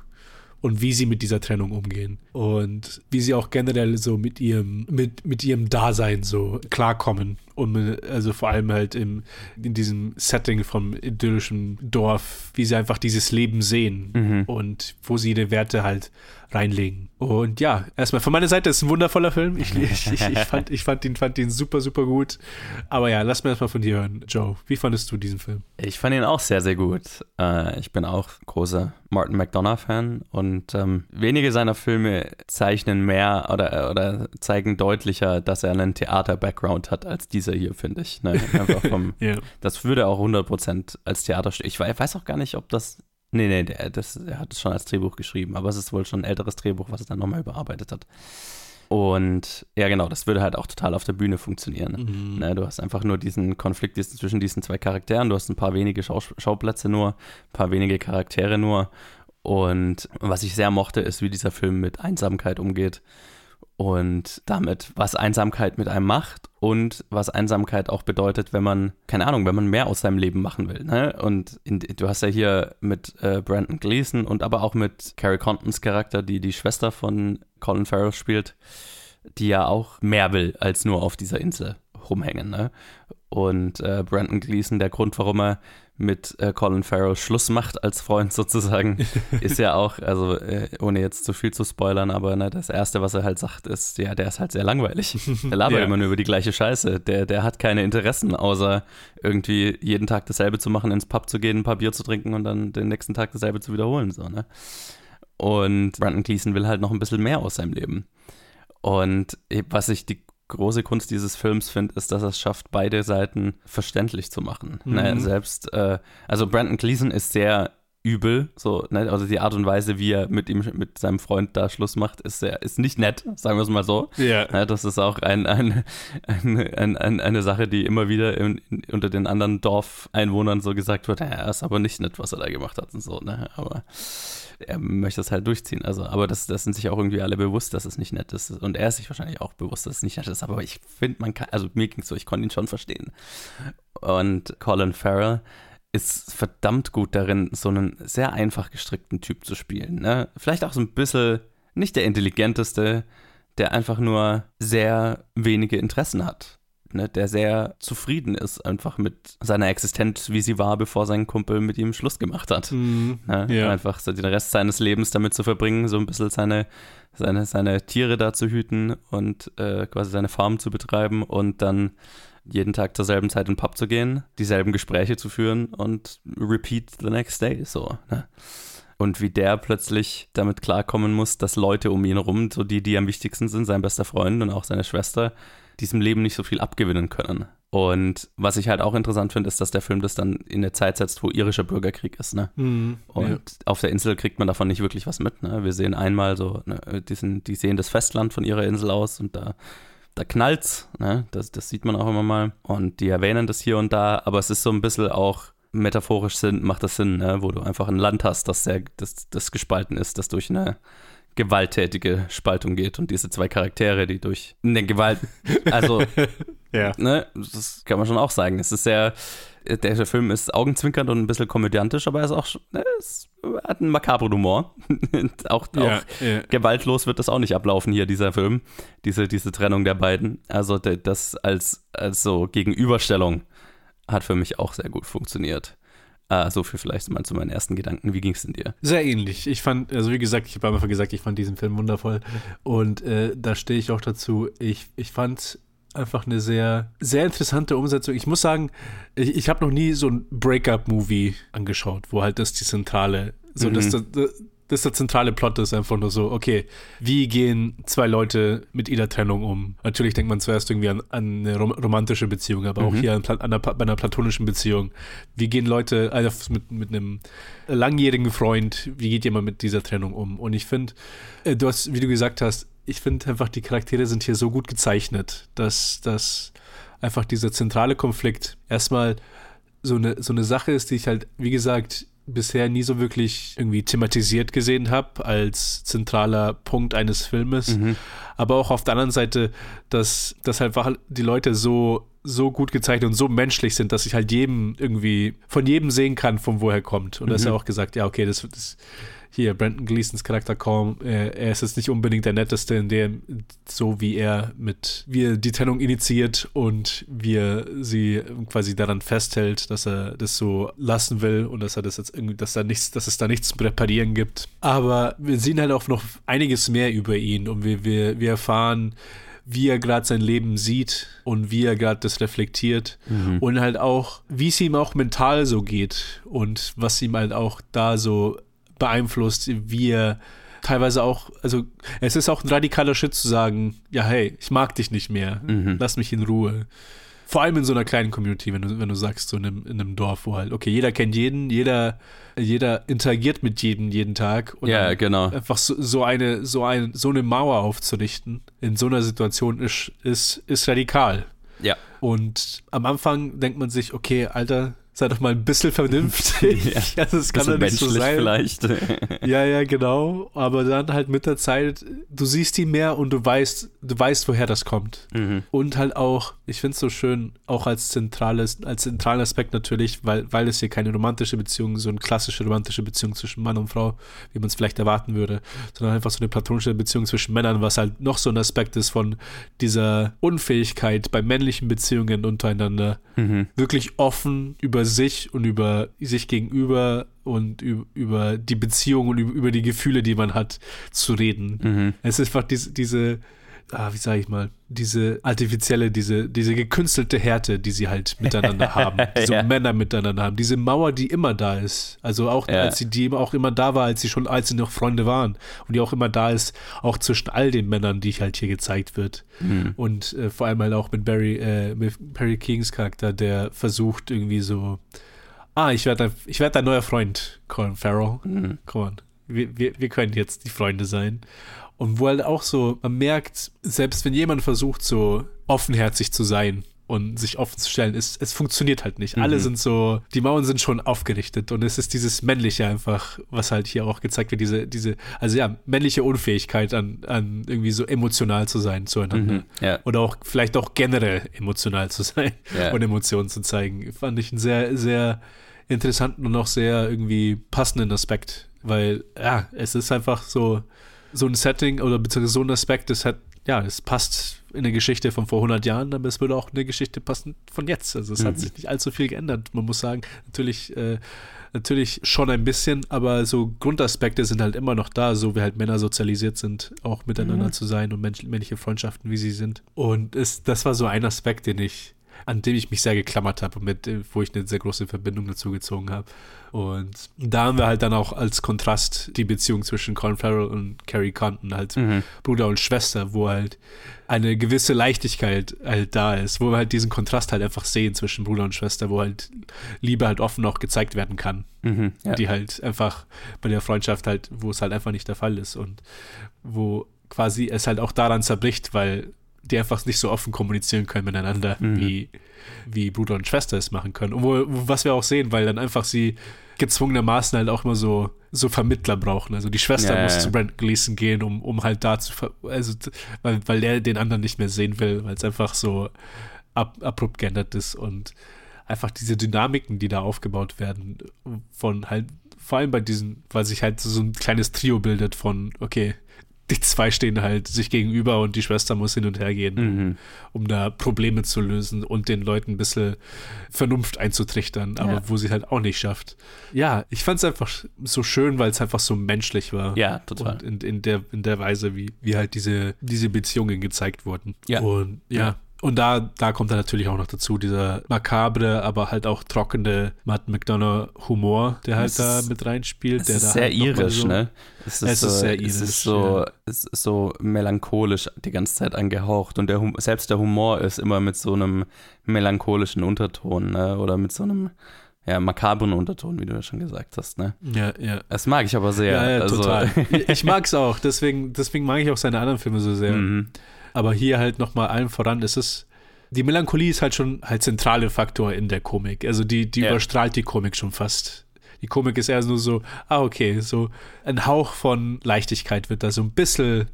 Und wie sie mit dieser Trennung umgehen. Und wie sie auch generell so mit ihrem, mit, mit ihrem Dasein so klarkommen. Und also vor allem halt im, in diesem Setting vom idyllischen Dorf, wie sie einfach dieses Leben sehen Mhm. und wo sie ihre Werte halt reinlegen. Und ja, erstmal von meiner Seite ist ein wundervoller Film. Ich, ich, ich, ich, fand, ich fand, ihn, fand ihn super, super gut. Aber ja, lass mir erstmal von dir hören. Joe, wie fandest du diesen Film? Ich fand ihn auch sehr, sehr gut. Äh, ich bin auch großer Martin McDonough-Fan und ähm, wenige seiner Filme zeichnen mehr oder, oder zeigen deutlicher, dass er einen Theater-Background hat als dieser hier, finde ich. Ne? Einfach vom, Ja. Das würde auch 100% als Theaterstück. Ich wei- weiß auch gar nicht, ob das. Nee, nee, der, das, er hat es schon als Drehbuch geschrieben, aber es ist wohl schon ein älteres Drehbuch, was er dann nochmal überarbeitet hat. Und ja, genau, das würde halt auch total auf der Bühne funktionieren. Mhm. Ne, du hast einfach nur diesen Konflikt zwischen diesen zwei Charakteren, du hast ein paar wenige Schau Schauplätze nur, ein paar wenige Charaktere nur. Und was ich sehr mochte, ist, wie dieser Film mit Einsamkeit umgeht und damit, was Einsamkeit mit einem macht und was Einsamkeit auch bedeutet, wenn man, keine Ahnung, wenn man mehr aus seinem Leben machen will. Ne? Und in, du hast ja hier mit äh, Brandon Gleason und aber auch mit Carrie Contons Charakter, die die Schwester von Colin Farrell spielt, die ja auch mehr will als nur auf dieser Insel rumhängen. Ne? Und äh, Brandon Gleason, der Grund, warum er mit äh, Colin Farrell Schluss macht als Freund sozusagen, ist ja auch, also äh, ohne jetzt zu viel zu spoilern, aber ne, das Erste, was er halt sagt, ist, ja, der ist halt sehr langweilig. Der labert Ja. immer nur über die gleiche Scheiße. Der, der hat keine Interessen, außer irgendwie jeden Tag dasselbe zu machen, ins Pub zu gehen, ein paar Bier zu trinken und dann den nächsten Tag dasselbe zu wiederholen. So, ne? Und Brandon Gleason will halt noch ein bisschen mehr aus seinem Leben. Und was ich die große Kunst dieses Films finde, ist, dass er es schafft, beide Seiten verständlich zu machen. Mhm. Ne, selbst, äh, also Brandon Gleason ist sehr übel, so, ne, also die Art und Weise, wie er mit ihm, mit seinem Freund da Schluss macht, ist sehr, ist nicht nett, sagen wir es mal so. Ja. Ne, das ist auch ein, ein, ein, ein, ein, eine Sache, die immer wieder in, in, unter den anderen Dorfeinwohnern so gesagt wird, ja, ist aber nicht nett, was er da gemacht hat und so, ne, aber er möchte es halt durchziehen. Also, aber das, das sind sich auch irgendwie alle bewusst, dass es nicht nett ist. Und er ist sich wahrscheinlich auch bewusst, dass es nicht nett ist. Aber ich finde, man kann, also mir ging es so, ich konnte ihn schon verstehen. Und Colin Farrell ist verdammt gut darin, so einen sehr einfach gestrickten Typ zu spielen. Ne? Vielleicht auch so ein bisschen nicht der intelligenteste, der einfach nur sehr wenige Interessen hat. Ne, der sehr zufrieden ist einfach mit seiner Existenz, wie sie war, bevor sein Kumpel mit ihm Schluss gemacht hat. Mhm, Ne, ja. Einfach so den Rest seines Lebens damit zu verbringen, so ein bisschen seine, seine, seine Tiere da zu hüten und äh, quasi seine Farm zu betreiben und dann jeden Tag zur selben Zeit in den Pub zu gehen, dieselben Gespräche zu führen und repeat the next day, so. Ne? Und wie der plötzlich damit klarkommen muss, dass Leute um ihn herum, so die, die am wichtigsten sind, sein bester Freund und auch seine Schwester, diesem Leben nicht so viel abgewinnen können. Und was ich halt auch interessant finde, ist, dass der Film das dann in eine Zeit setzt, wo irischer Bürgerkrieg ist. Ne? Mhm, Und ja. auf der Insel kriegt man davon nicht wirklich was mit. Ne? Wir sehen einmal so, ne, diesen, die sehen das Festland von ihrer Insel aus und da, da knallt's. Ne? Das, das sieht man auch immer mal. Und die erwähnen das hier und da, aber es ist so ein bisschen auch metaphorisch Sinn, macht das Sinn, ne? wo du einfach ein Land hast, das sehr, das, das gespalten ist, das durch eine gewalttätige Spaltung geht und diese zwei Charaktere, die durch eine Gewalt, also, Ja. ne, das kann man schon auch sagen. Es ist sehr, der, Film ist augenzwinkernd und ein bisschen komödiantisch, aber er ist auch, ne, es hat einen makabren Humor. Auch Ja, auch ja. gewaltlos wird das auch nicht ablaufen hier, dieser Film, diese, diese Trennung der beiden. Also das als, als so Gegenüberstellung hat für mich auch sehr gut funktioniert. Ah, so viel vielleicht mal zu meinen ersten Gedanken. Wie ging es denn dir? Sehr ähnlich. Ich fand, also wie gesagt, ich habe am Anfang gesagt, ich fand diesen Film wundervoll. Und äh, da stehe ich auch dazu. Ich, ich fand einfach eine sehr, sehr interessante Umsetzung. Ich muss sagen, ich, ich habe noch nie so ein Breakup-Movie angeschaut, wo halt das die zentrale, so Mhm. dass das, das der zentrale Plot ist einfach nur so, okay, wie gehen zwei Leute mit ihrer Trennung um? Natürlich denkt man zuerst irgendwie an, an eine rom romantische Beziehung, aber auch Mhm. hier an, an einer, bei einer platonischen Beziehung. Wie gehen Leute also mit, mit einem langjährigen Freund, wie geht jemand mit dieser Trennung um? Und ich finde, äh, du hast, wie du gesagt hast, ich finde einfach, die Charaktere sind hier so gut gezeichnet, dass, dass einfach dieser zentrale Konflikt erstmal so eine, so eine Sache ist, die ich halt, wie gesagt, bisher nie so wirklich irgendwie thematisiert gesehen habe als zentraler Punkt eines Filmes. Aber auch auf der anderen Seite, dass, dass halt die Leute so, so gut gezeichnet und so menschlich sind, dass ich halt jedem irgendwie von jedem sehen kann, von woher kommt. Und da ist Mhm. ja auch gesagt, ja, okay, das, das hier, Brandon Gleasons Charakter kaum, äh, er ist jetzt nicht unbedingt der Netteste, in dem, so wie er mit, wie er die Trennung initiiert und wie er sie quasi daran festhält, dass er das so lassen will und dass er das jetzt irgendwie, dass da nichts, dass es da nichts zu reparieren gibt. Aber wir sehen halt auch noch einiges mehr über ihn und wir, wir, wir erfahren, wie er gerade sein Leben sieht und wie er gerade das reflektiert Mhm. und halt auch, wie es ihm auch mental so geht und was ihm halt auch da so beeinflusst, wie er teilweise auch, also es ist auch ein radikaler Schritt zu sagen, ja hey, ich mag dich nicht mehr, Mhm. lass mich in Ruhe. Vor allem in so einer kleinen Community, wenn du, wenn du sagst, so in einem, in einem Dorf, wo halt, okay, jeder kennt jeden, jeder, jeder interagiert mit jedem jeden Tag. Und Ja, genau. Einfach so, so eine, so ein, so eine Mauer aufzurichten in so einer Situation ist, ist, ist radikal. Ja. Und am Anfang denkt man sich, okay, Alter, sei doch mal ein bisschen vernünftig. Ja. Also, das kann Bisschen doch nicht so sein. vielleicht. Ja, ja, genau. Aber dann halt mit der Zeit, du siehst ihn mehr und du weißt, du weißt, woher das kommt. Mhm. Und halt auch, ich finde es so schön, auch als zentrales, als zentralen Aspekt natürlich, weil, weil es hier keine romantische Beziehung, so eine klassische romantische Beziehung zwischen Mann und Frau, wie man es vielleicht erwarten würde, sondern einfach so eine platonische Beziehung zwischen Männern, was halt noch so ein Aspekt ist von dieser Unfähigkeit bei männlichen Beziehungen untereinander, Mhm. wirklich offen über sich und über sich gegenüber und über, die Beziehung und über, über die Gefühle, die man hat, zu reden. Mhm. Es ist einfach diese, diese ah, wie sage ich mal, diese artifizielle, diese, diese gekünstelte Härte, die sie halt miteinander haben, die so Ja. Männer miteinander haben, diese Mauer, die immer da ist. Also auch Ja. als sie, die auch immer da war, als sie schon, als sie noch Freunde waren und die auch immer da ist, auch zwischen all den Männern, die halt hier gezeigt wird. Mhm. Und äh, vor allem halt auch mit Barry, äh, mit Barry Kings Charakter, der versucht irgendwie so, ah, ich werde dein, ich werd dein neuer Freund, Colin Farrell. Mhm. Come on. Wir, wir, wir können jetzt die Freunde sein. Und wo halt auch so, man merkt, selbst wenn jemand versucht, so offenherzig zu sein und sich offen zu stellen, es, es funktioniert halt nicht. Alle Mhm. sind so, die Mauern sind schon aufgerichtet und es ist dieses Männliche einfach, was halt hier auch gezeigt wird, diese, diese, also ja, männliche Unfähigkeit an, an irgendwie so emotional zu sein zueinander. Mhm, ja. Oder auch vielleicht auch generell emotional zu sein Ja. und Emotionen zu zeigen. Fand ich einen sehr, sehr interessanten und auch sehr irgendwie passenden Aspekt, weil ja, es ist einfach so, so ein Setting oder beziehungsweise so ein Aspekt, das hat, ja, es passt in eine Geschichte von vor 100 Jahren, aber es würde auch in eine Geschichte passen von jetzt. Also es Mhm. hat sich nicht allzu viel geändert. Man muss sagen, natürlich, äh, natürlich schon ein bisschen, aber so Grundaspekte sind halt immer noch da, so wie halt Männer sozialisiert sind, auch miteinander Mhm. zu sein und männliche Freundschaften, wie sie sind. Und es, das war so ein Aspekt, den ich an dem ich mich sehr geklammert habe und mit, äh, wo ich eine sehr große Verbindung dazu gezogen habe. Und da haben wir halt dann auch als Kontrast die Beziehung zwischen Colin Farrell und Carrie Condon, halt Mhm. Bruder und Schwester, wo halt eine gewisse Leichtigkeit halt da ist, wo wir halt diesen Kontrast halt einfach sehen zwischen Bruder und Schwester, wo halt Liebe halt offen auch gezeigt werden kann. Mhm, ja. Die halt einfach bei der Freundschaft halt, wo es halt einfach nicht der Fall ist und wo quasi es halt auch daran zerbricht, weil die einfach nicht so offen kommunizieren können miteinander, Mhm. wie, wie Bruder und Schwester es machen können. Wo, was wir auch sehen, weil dann einfach sie gezwungenermaßen halt auch immer so, so Vermittler brauchen. Also die Schwester Ja, muss ja. zu Brandon Gleason gehen, um, um halt da zu, ver also, weil, weil er den anderen nicht mehr sehen will, weil es einfach so ab, abrupt geändert ist und einfach diese Dynamiken, die da aufgebaut werden, von halt, vor allem bei diesen, weil sich halt so ein kleines Trio bildet von, okay, die zwei stehen halt sich gegenüber und die Schwester muss hin und her gehen, Mhm. um da Probleme zu lösen und den Leuten ein bisschen Vernunft einzutrichtern, aber Ja. wo sie halt auch nicht schafft. Ja, ich fand es einfach so schön, weil es einfach so menschlich war. Ja, total. Und in, in, der, in der Weise, wie, wie halt diese, diese Beziehungen gezeigt wurden. Ja. Und ja, Ja. Und da, da kommt dann natürlich auch noch dazu dieser makabre, aber halt auch trockene Matt McDonough Humor, der halt Es da ist- mit reinspielt. Es der ist da sehr halt irisch, so, ne? Es ist, Es so, ist sehr Es ist irisch, so, ja. es ist so melancholisch die ganze Zeit angehaucht und der selbst der Humor ist immer mit so einem melancholischen Unterton, ne? Oder mit so einem ja, makabren Unterton, wie du ja schon gesagt hast, ne? Ja, ja. Das mag ich aber sehr. Ja, ja also, total. ich mag es auch, deswegen, deswegen mag ich auch seine anderen Filme so sehr. Mhm. Aber hier halt nochmal allen voran, es ist, die Melancholie ist halt schon halt zentrale Faktor in der Komik. Also die, die Ja. überstrahlt die Komik schon fast. Die Komik ist eher nur so, ah, okay, so ein Hauch von Leichtigkeit wird da so ein bisschen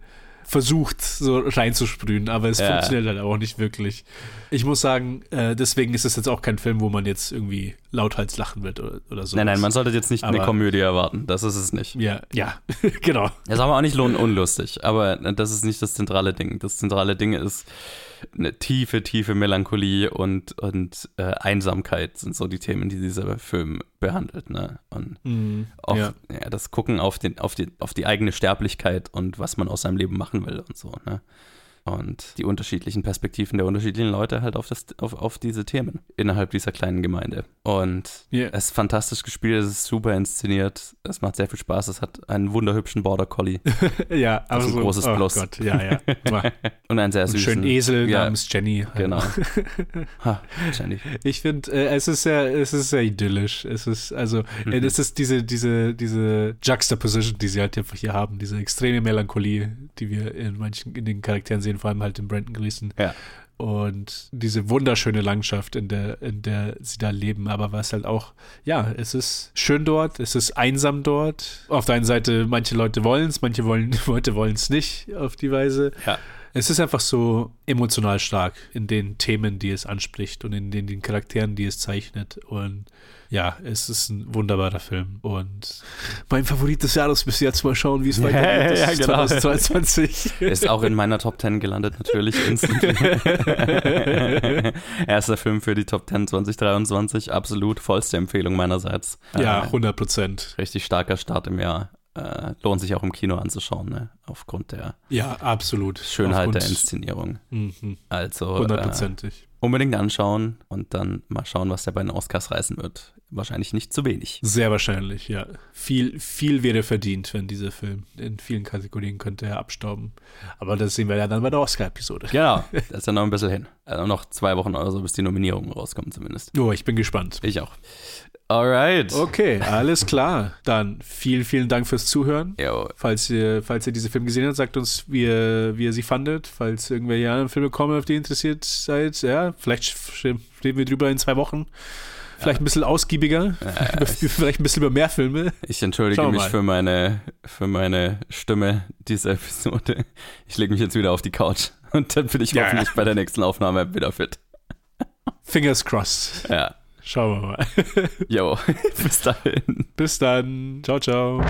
versucht, so reinzusprühen, aber es Ja. funktioniert halt auch nicht wirklich. Ich muss sagen, äh, deswegen ist es jetzt auch kein Film, wo man jetzt irgendwie lauthals lachen wird oder, oder so. Nein, nein, man sollte jetzt nicht eine Aber- Komödie erwarten. Das ist es nicht. Ja, ja, genau. Das ist aber auch nicht unlustig. Aber das ist nicht das zentrale Ding. Das zentrale Ding ist eine tiefe, tiefe Melancholie und, und äh, Einsamkeit sind so die Themen, die dieser Film behandelt. Ne? Und Mhm, auch ja. ja. das Gucken auf, den, auf, die, auf die eigene Sterblichkeit und was man aus seinem Leben machen will und so. Ne? Und die unterschiedlichen Perspektiven der unterschiedlichen Leute halt auf, das, auf, auf diese Themen innerhalb dieser kleinen Gemeinde. Und Ja. es ist fantastisch gespielt, es ist super inszeniert, es macht sehr viel Spaß, es hat einen wunderhübschen Border Collie. Ja, Das ist also- ein großes oh Plus. Gott, ja, ja. Und einen sehr süßen. schönen Esel ja, namens Jenny. Genau. Ha, Jenny. Ich finde, äh, es ist sehr, es ist sehr idyllisch. Es ist, also, Mhm. äh, es ist diese, diese, diese Juxtaposition, die sie halt einfach hier haben, diese extreme Melancholie, die wir in manchen, in den Charakteren sehen, vor allem halt in Brandon Gleason. Ja. Und diese wunderschöne Landschaft, in der, in der sie da leben, aber was halt auch, ja, es ist schön dort, es ist einsam dort. Auf der einen Seite, manche Leute wollen es, manche wollen, Leute wollen es nicht auf die Weise. Ja. Es ist einfach so emotional stark in den Themen, die es anspricht und in den, den Charakteren, die es zeichnet. Und ja, es ist ein wunderbarer Film. Und mein Favorit des Jahres bis jetzt mal schauen, wie es weitergeht. Ja, ist genau. 2022. Ist auch in meiner Top 10 gelandet, natürlich. Erster Film für die Top 10 2023. Absolut vollste Empfehlung meinerseits. Ja, Äh, 100 Prozent. Richtig starker Start im Jahr. Äh, lohnt sich auch im Kino anzuschauen, ne? aufgrund der Ja, absolut. Schönheit der Aufgrund- Inszenierung. Mhm. Also Hundertprozentig. Äh, unbedingt anschauen und dann mal schauen, was der bei den Oscars reißen wird. Wahrscheinlich nicht zu wenig. Sehr wahrscheinlich, ja. Viel, viel wäre verdient, wenn dieser Film in vielen Kategorien könnte er abstauben. Aber das sehen wir ja dann bei der Oscar-Episode. Genau, da ist ja noch ein bisschen hin. Also noch zwei Wochen oder so, bis die Nominierungen rauskommen zumindest. Oh, ich bin gespannt. Ich auch. Alright. Okay, alles klar. Dann vielen, vielen Dank fürs Zuhören. Jo. Falls ihr, falls ihr diese Filme gesehen habt, sagt uns, wie ihr, wie ihr sie fandet. Falls irgendwelche anderen Filme kommen, auf die ihr interessiert seid, ja, vielleicht reden wir drüber in zwei Wochen. Vielleicht ein bisschen ausgiebiger, vielleicht ein bisschen über mehr Filme. Ich entschuldige mich mal. für meine, für meine Stimme dieser Episode. Ich lege mich jetzt wieder auf die Couch und dann bin ich Ja. hoffentlich bei der nächsten Aufnahme wieder fit. Fingers crossed. Ja. Schauen wir mal. Jo, bis dahin. Bis dann. Ciao, ciao.